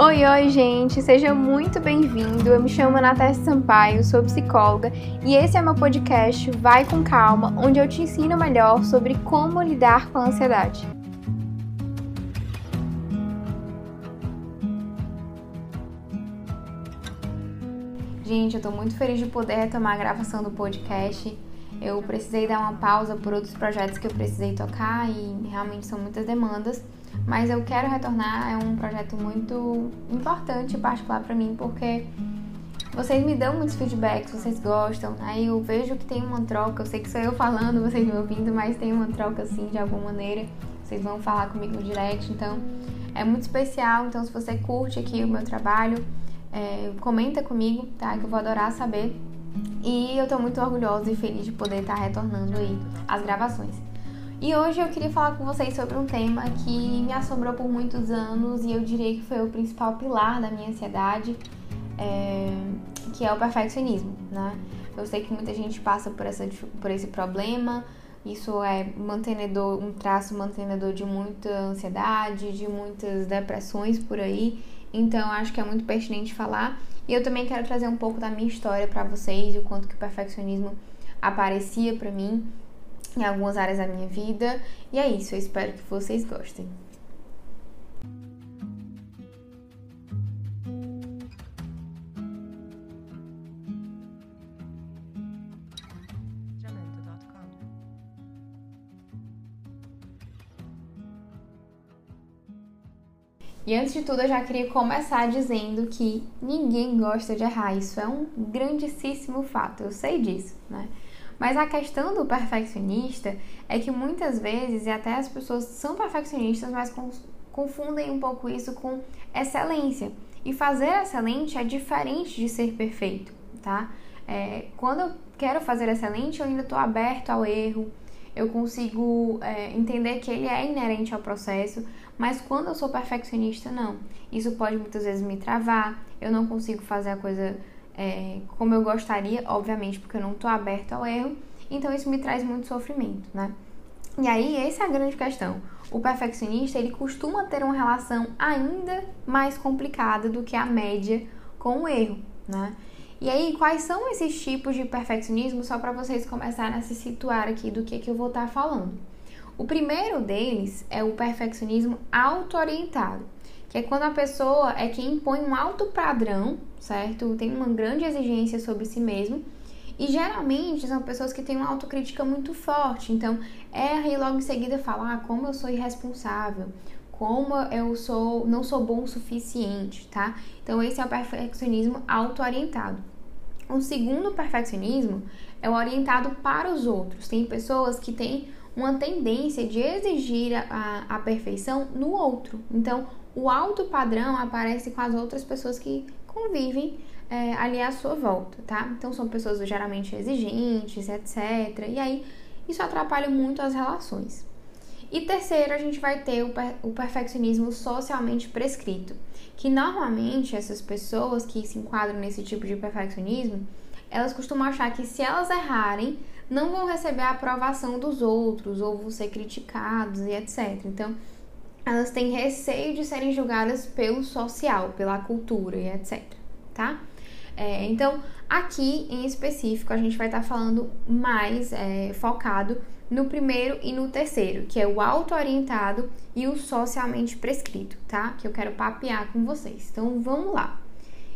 Oi, oi, gente! Seja muito bem-vindo. Eu me chamo Natasha Sampaio, sou psicóloga e esse é meu podcast Vai com Calma, onde eu te ensino melhor sobre como lidar com a ansiedade. Gente, eu tô muito feliz de poder retomar a gravação do podcast. Eu precisei dar uma pausa por outros projetos que eu precisei tocar e realmente são muitas demandas mas eu quero retornar. É um projeto muito importante e particular para mim, porque vocês me dão muitos feedbacks, vocês gostam, aí eu vejo que tem uma troca. Eu sei que sou eu falando, vocês me ouvindo, mas tem uma troca assim de alguma maneira. Vocês vão falar comigo no direct, então é muito especial. Então, se você curte aqui o meu trabalho, é, comenta comigo, tá? Que eu vou adorar saber. E eu tô muito orgulhosa e feliz de poder estar retornando aí as gravações. E hoje eu queria falar com vocês sobre um tema que me assombrou por muitos anos e eu diria que foi o principal pilar da minha ansiedade, é, que é o perfeccionismo, né? Eu sei que muita gente passa por, essa, por esse problema, isso é mantenedor, um traço mantenedor de muita ansiedade, de muitas depressões por aí, então acho que é muito pertinente falar. E eu também quero trazer um pouco da minha história para vocês, o quanto que o perfeccionismo aparecia para mim em algumas áreas da minha vida. E é isso, eu espero que vocês gostem. E antes de tudo, eu já queria começar dizendo que ninguém gosta de errar. Isso é um grandíssimo fato, eu sei disso, né? Mas a questão do perfeccionista é que muitas vezes, e até as pessoas são perfeccionistas, mas confundem um pouco isso com excelência. E fazer excelente é diferente de ser perfeito, tá? É, quando eu quero fazer excelente, eu ainda estou aberto ao erro, eu consigo é, entender que ele é inerente ao processo, mas quando eu sou perfeccionista, não. Isso pode muitas vezes me travar, eu não consigo fazer a coisa é, como eu gostaria, obviamente, porque eu não estou aberto ao erro, então isso me traz muito sofrimento, né? E aí, essa é a grande questão. O perfeccionista, ele costuma ter uma relação ainda mais complicada do que a média com o erro, né? E aí, quais são esses tipos de perfeccionismo, só para vocês começarem a se situar aqui do que, que eu vou estar tá falando. O primeiro deles é o perfeccionismo auto-orientado que é quando a pessoa é quem impõe um alto padrão, certo? Tem uma grande exigência sobre si mesmo. E geralmente são pessoas que têm uma autocrítica muito forte. Então, erra e logo em seguida fala: ah, como eu sou irresponsável, como eu sou não sou bom o suficiente, tá? Então, esse é o perfeccionismo auto-orientado. O segundo perfeccionismo é o orientado para os outros. Tem pessoas que têm uma tendência de exigir a, a, perfeição no outro. Então, o alto padrão aparece com as outras pessoas que convivem é, ali à sua volta, tá? Então são pessoas geralmente exigentes, etc. E aí isso atrapalha muito as relações. E terceiro, a gente vai ter o, per o perfeccionismo socialmente prescrito, que normalmente essas pessoas que se enquadram nesse tipo de perfeccionismo, elas costumam achar que se elas errarem, não vão receber a aprovação dos outros ou vão ser criticados e etc. Então, elas têm receio de serem julgadas pelo social, pela cultura e etc. Tá? É, então, aqui em específico, a gente vai estar tá falando mais é, focado no primeiro e no terceiro, que é o auto-orientado e o socialmente prescrito, tá? Que eu quero papear com vocês. Então, vamos lá.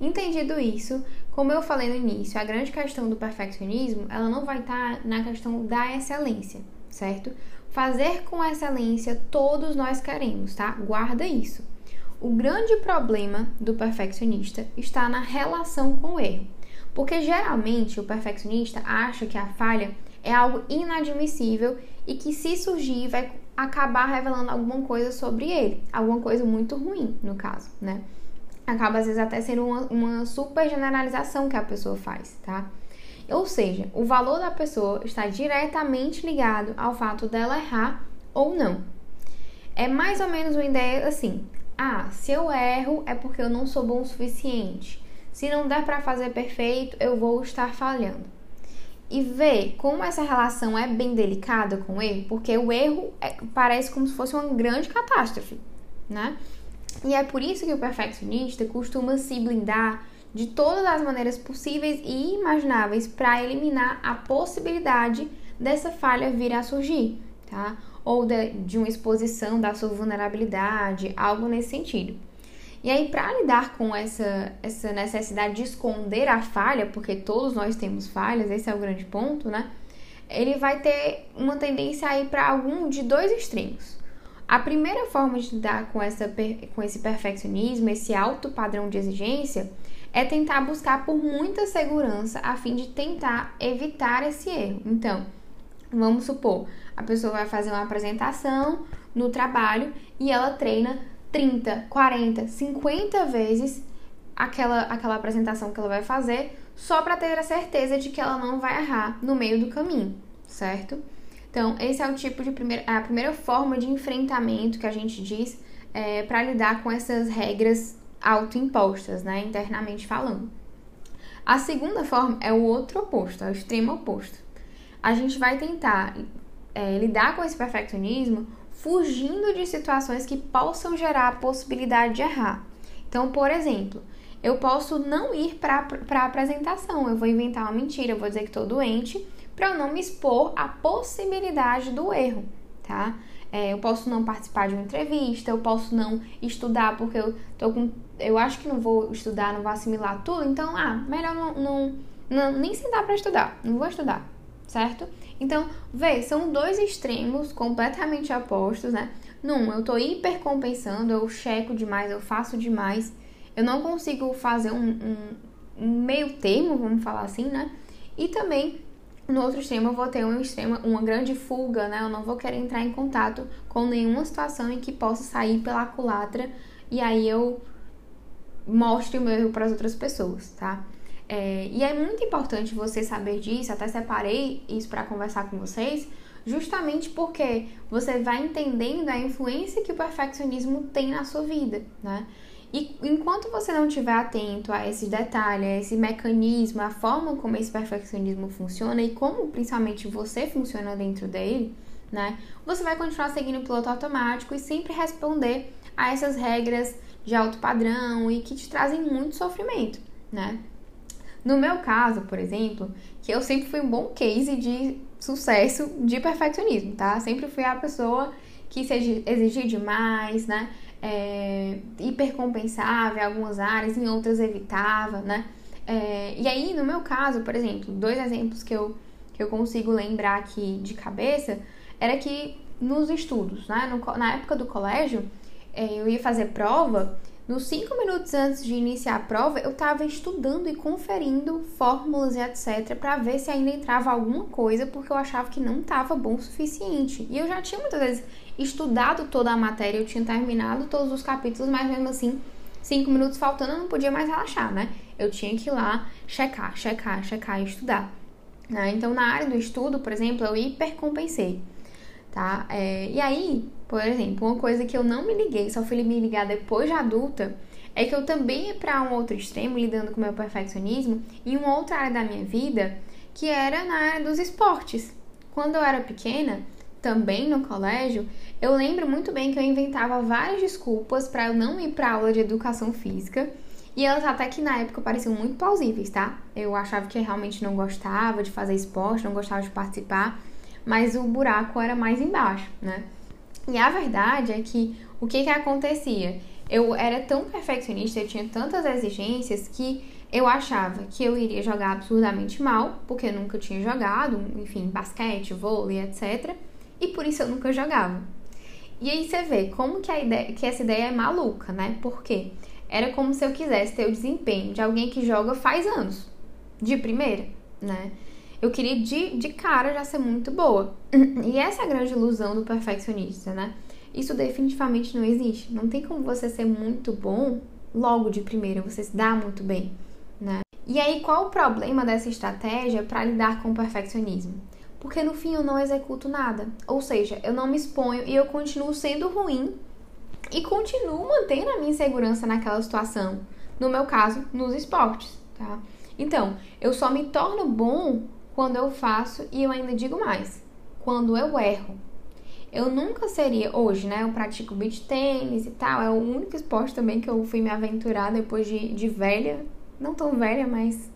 Entendido isso, como eu falei no início, a grande questão do perfeccionismo, ela não vai estar tá na questão da excelência, certo? Fazer com excelência todos nós queremos, tá? Guarda isso. O grande problema do perfeccionista está na relação com o erro. Porque geralmente o perfeccionista acha que a falha é algo inadmissível e que se surgir vai acabar revelando alguma coisa sobre ele, alguma coisa muito ruim, no caso, né? Acaba às vezes até sendo uma, uma super generalização que a pessoa faz, tá? Ou seja, o valor da pessoa está diretamente ligado ao fato dela errar ou não. É mais ou menos uma ideia assim: ah, se eu erro é porque eu não sou bom o suficiente. Se não der para fazer perfeito, eu vou estar falhando. E ver como essa relação é bem delicada com o erro, porque o erro é, parece como se fosse uma grande catástrofe, né? E é por isso que o perfeccionista costuma se blindar de todas as maneiras possíveis e imagináveis para eliminar a possibilidade dessa falha vir a surgir, tá? Ou de, de uma exposição da sua vulnerabilidade, algo nesse sentido. E aí, para lidar com essa, essa necessidade de esconder a falha, porque todos nós temos falhas, esse é o grande ponto, né? Ele vai ter uma tendência a ir para algum de dois extremos. A primeira forma de lidar com, essa, com esse perfeccionismo, esse alto padrão de exigência, é tentar buscar por muita segurança a fim de tentar evitar esse erro. Então, vamos supor, a pessoa vai fazer uma apresentação no trabalho e ela treina 30, 40, 50 vezes aquela, aquela apresentação que ela vai fazer só para ter a certeza de que ela não vai errar no meio do caminho, certo? Então, esse é o tipo de primeira, a primeira forma de enfrentamento que a gente diz é, para lidar com essas regras autoimpostas, né, internamente falando. A segunda forma é o outro oposto, é o extremo oposto. A gente vai tentar é, lidar com esse perfeccionismo fugindo de situações que possam gerar a possibilidade de errar. Então, por exemplo, eu posso não ir para a apresentação, eu vou inventar uma mentira, eu vou dizer que estou doente, para eu não me expor à possibilidade do erro, tá? É, eu posso não participar de uma entrevista, eu posso não estudar porque eu tô com. Eu acho que não vou estudar, não vou assimilar tudo, então, ah, melhor não, não, não nem sentar para estudar, não vou estudar, certo? Então, vê, são dois extremos completamente opostos, né? Num, eu tô hipercompensando, eu checo demais, eu faço demais, eu não consigo fazer um, um, um meio termo, vamos falar assim, né? E também no outro extremo, eu vou ter um extremo, uma grande fuga, né? Eu não vou querer entrar em contato com nenhuma situação em que possa sair pela culatra e aí eu mostre o meu erro para as outras pessoas, tá? É, e é muito importante você saber disso, até separei isso para conversar com vocês, justamente porque você vai entendendo a influência que o perfeccionismo tem na sua vida, né? E enquanto você não estiver atento a esse detalhe, a esse mecanismo, a forma como esse perfeccionismo funciona e como principalmente você funciona dentro dele, né? Você vai continuar seguindo o piloto automático e sempre responder a essas regras de alto padrão e que te trazem muito sofrimento, né? No meu caso, por exemplo, que eu sempre fui um bom case de sucesso de perfeccionismo, tá? Sempre fui a pessoa que se exigia demais, né? É, hipercompensava em algumas áreas, em outras evitava, né? É, e aí, no meu caso, por exemplo, dois exemplos que eu, que eu consigo lembrar aqui de cabeça, era que nos estudos, né? No, na época do colégio, é, eu ia fazer prova, nos cinco minutos antes de iniciar a prova, eu estava estudando e conferindo fórmulas e etc. para ver se ainda entrava alguma coisa, porque eu achava que não estava bom o suficiente. E eu já tinha muitas vezes estudado toda a matéria, eu tinha terminado todos os capítulos, mas mesmo assim, cinco minutos faltando, eu não podia mais relaxar, né? Eu tinha que ir lá checar, checar, checar e estudar. Né? Então, na área do estudo, por exemplo, eu hipercompensei, tá? É, e aí, por exemplo, uma coisa que eu não me liguei, só fui me ligar depois de adulta, é que eu também ia para um outro extremo, lidando com o meu perfeccionismo, em uma outra área da minha vida, que era na área dos esportes. Quando eu era pequena, também no colégio, eu lembro muito bem que eu inventava várias desculpas para eu não ir para aula de educação física. E elas até que na época pareciam muito plausíveis, tá? Eu achava que eu realmente não gostava de fazer esporte, não gostava de participar, mas o buraco era mais embaixo, né? E a verdade é que o que que acontecia? Eu era tão perfeccionista, eu tinha tantas exigências que eu achava que eu iria jogar absurdamente mal, porque eu nunca tinha jogado, enfim, basquete, vôlei, etc e por isso eu nunca jogava. E aí você vê como que, a ideia, que essa ideia é maluca, né? Porque era como se eu quisesse ter o desempenho de alguém que joga faz anos, de primeira, né? Eu queria de, de cara já ser muito boa. E essa é a grande ilusão do perfeccionista, né? Isso definitivamente não existe. Não tem como você ser muito bom logo de primeira, você se dá muito bem, né? E aí, qual o problema dessa estratégia para lidar com o perfeccionismo? Porque no fim eu não executo nada. Ou seja, eu não me exponho e eu continuo sendo ruim e continuo mantendo a minha insegurança naquela situação. No meu caso, nos esportes, tá? Então, eu só me torno bom quando eu faço e eu ainda digo mais, quando eu erro. eu nunca seria, hoje, né? Eu pratico beach tênis e tal, é o único esporte também que eu fui me aventurar depois de, de velha, não tão velha, mas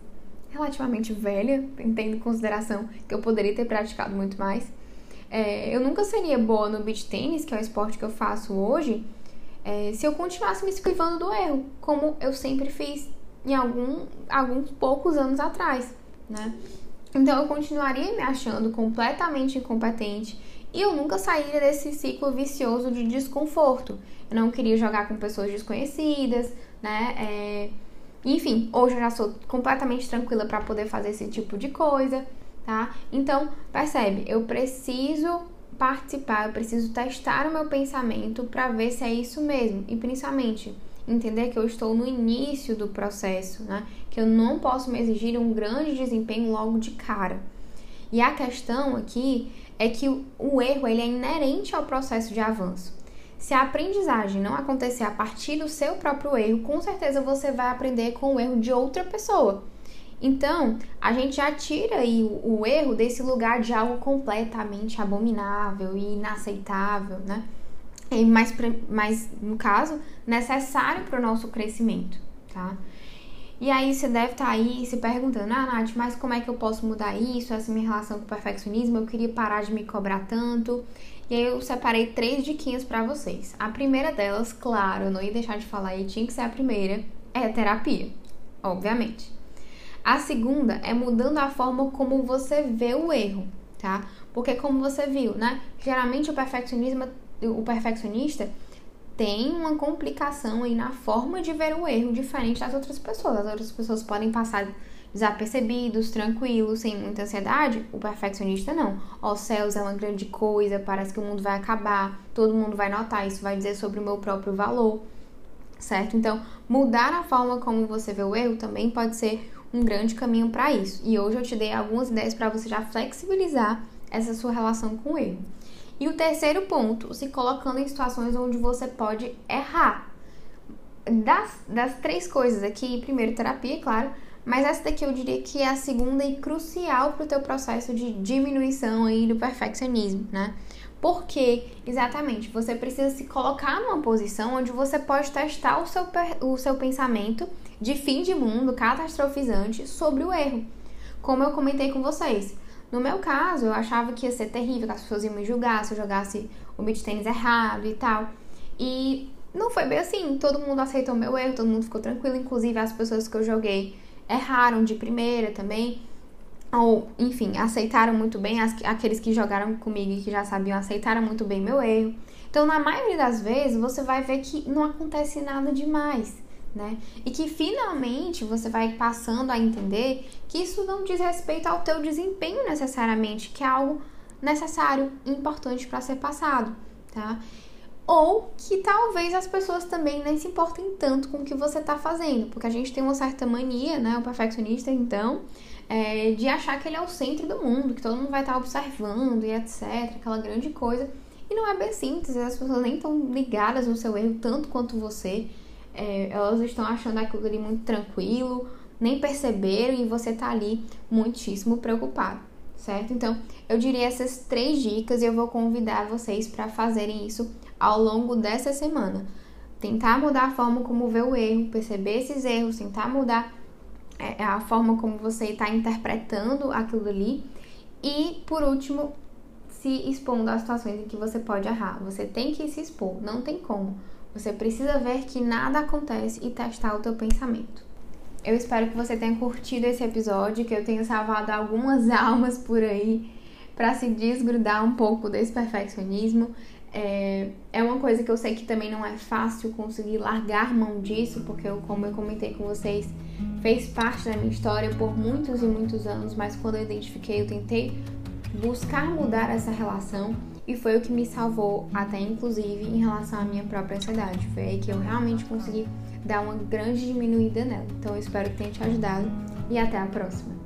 relativamente velha, tendo em consideração que eu poderia ter praticado muito mais. É, eu nunca seria boa no beach tênis, que é o esporte que eu faço hoje, é, se eu continuasse me esquivando do erro, como eu sempre fiz em algum, alguns poucos anos atrás, né? Então eu continuaria me achando completamente incompetente e eu nunca sairia desse ciclo vicioso de desconforto. Eu não queria jogar com pessoas desconhecidas, né? É... Enfim, hoje eu já sou completamente tranquila para poder fazer esse tipo de coisa, tá? Então, percebe, eu preciso participar, eu preciso testar o meu pensamento para ver se é isso mesmo. E principalmente, entender que eu estou no início do processo, né? Que eu não posso me exigir um grande desempenho logo de cara. E a questão aqui é que o, erro ele é inerente ao processo de avanço. Se a aprendizagem não acontecer a partir do seu próprio erro, com certeza você vai aprender com o erro de outra pessoa. Então, a gente já tira aí o, o erro desse lugar de algo completamente abominável e inaceitável, né? E mais, mais no caso, necessário para o nosso crescimento, tá? E aí você deve estar tá aí se perguntando, ah, Nath, mas como é que eu posso mudar isso, essa minha relação com o perfeccionismo? Eu queria parar de me cobrar tanto. E aí eu separei três diquinhas para vocês. A primeira delas, claro, não ia deixar de falar e tinha que ser a primeira, é terapia, obviamente. A segunda é mudando a forma como você vê o erro, tá? Porque como você viu, né? Geralmente o perfeccionismo, o perfeccionista tem uma complicação aí na forma de ver o erro diferente das outras pessoas. As outras pessoas podem passar desapercebidos, tranquilos, sem muita ansiedade. O perfeccionista não. Ó, céus é uma grande coisa, parece que o mundo vai acabar, todo mundo vai notar, isso vai dizer sobre o meu próprio valor, certo? Então, mudar a forma como você vê o erro também pode ser um grande caminho para isso. E hoje eu te dei algumas ideias para você já flexibilizar essa sua relação com o erro. E o terceiro ponto, se colocando em situações onde você pode errar. Das, das três coisas aqui, primeiro terapia, claro, mas essa daqui eu diria que é a segunda e crucial para o teu processo de diminuição aí do perfeccionismo, né? Porque, exatamente, você precisa se colocar numa posição onde você pode testar o seu, o seu pensamento de fim de mundo, catastrofizante, sobre o erro. Como eu comentei com vocês, no meu caso, eu achava que ia ser terrível, que as pessoas iam me julgar se eu jogasse o beat tênis errado e tal. E não foi bem assim. Todo mundo aceitou meu erro, todo mundo ficou tranquilo. Inclusive, as pessoas que eu joguei erraram de primeira também. Ou, enfim, aceitaram muito bem. As, aqueles que jogaram comigo e que já sabiam aceitaram muito bem meu erro. Então, na maioria das vezes, você vai ver que não acontece nada demais né? E que finalmente você vai passando a entender que isso não diz respeito ao teu desempenho necessariamente, que é algo necessário importante para ser passado, tá? Ou que talvez as pessoas também nem se importem tanto com o que você está fazendo, porque a gente tem uma certa mania, né, o perfeccionista, então, é, de achar que ele é o centro do mundo, que todo mundo vai estar tá observando e etc, aquela grande coisa. E não é bem simples, as pessoas nem estão ligadas no seu erro tanto quanto você é, elas estão achando aquilo ali muito tranquilo, nem perceberam e você tá ali muitíssimo preocupado, certo? Então, eu diria essas três dicas e eu vou convidar vocês para fazerem isso ao longo dessa semana. Tentar mudar a forma como vê o erro, perceber esses erros, tentar mudar é, a forma como você está interpretando aquilo ali. E, por último, se expondo às situações em que você pode errar. Você tem que se expor, não tem como. Você precisa ver que nada acontece e testar o teu pensamento. Eu espero que você tenha curtido esse episódio, que eu tenha salvado algumas almas por aí para se desgrudar um pouco desse perfeccionismo. É, é uma coisa que eu sei que também não é fácil conseguir largar mão disso, porque eu, como eu comentei com vocês, fez parte da minha história por muitos e muitos anos, mas quando eu identifiquei, eu tentei buscar mudar essa relação e foi o que me salvou, até inclusive em relação à minha própria ansiedade. Foi aí que eu realmente consegui dar uma grande diminuída nela. Então eu espero que tenha te ajudado e até a próxima.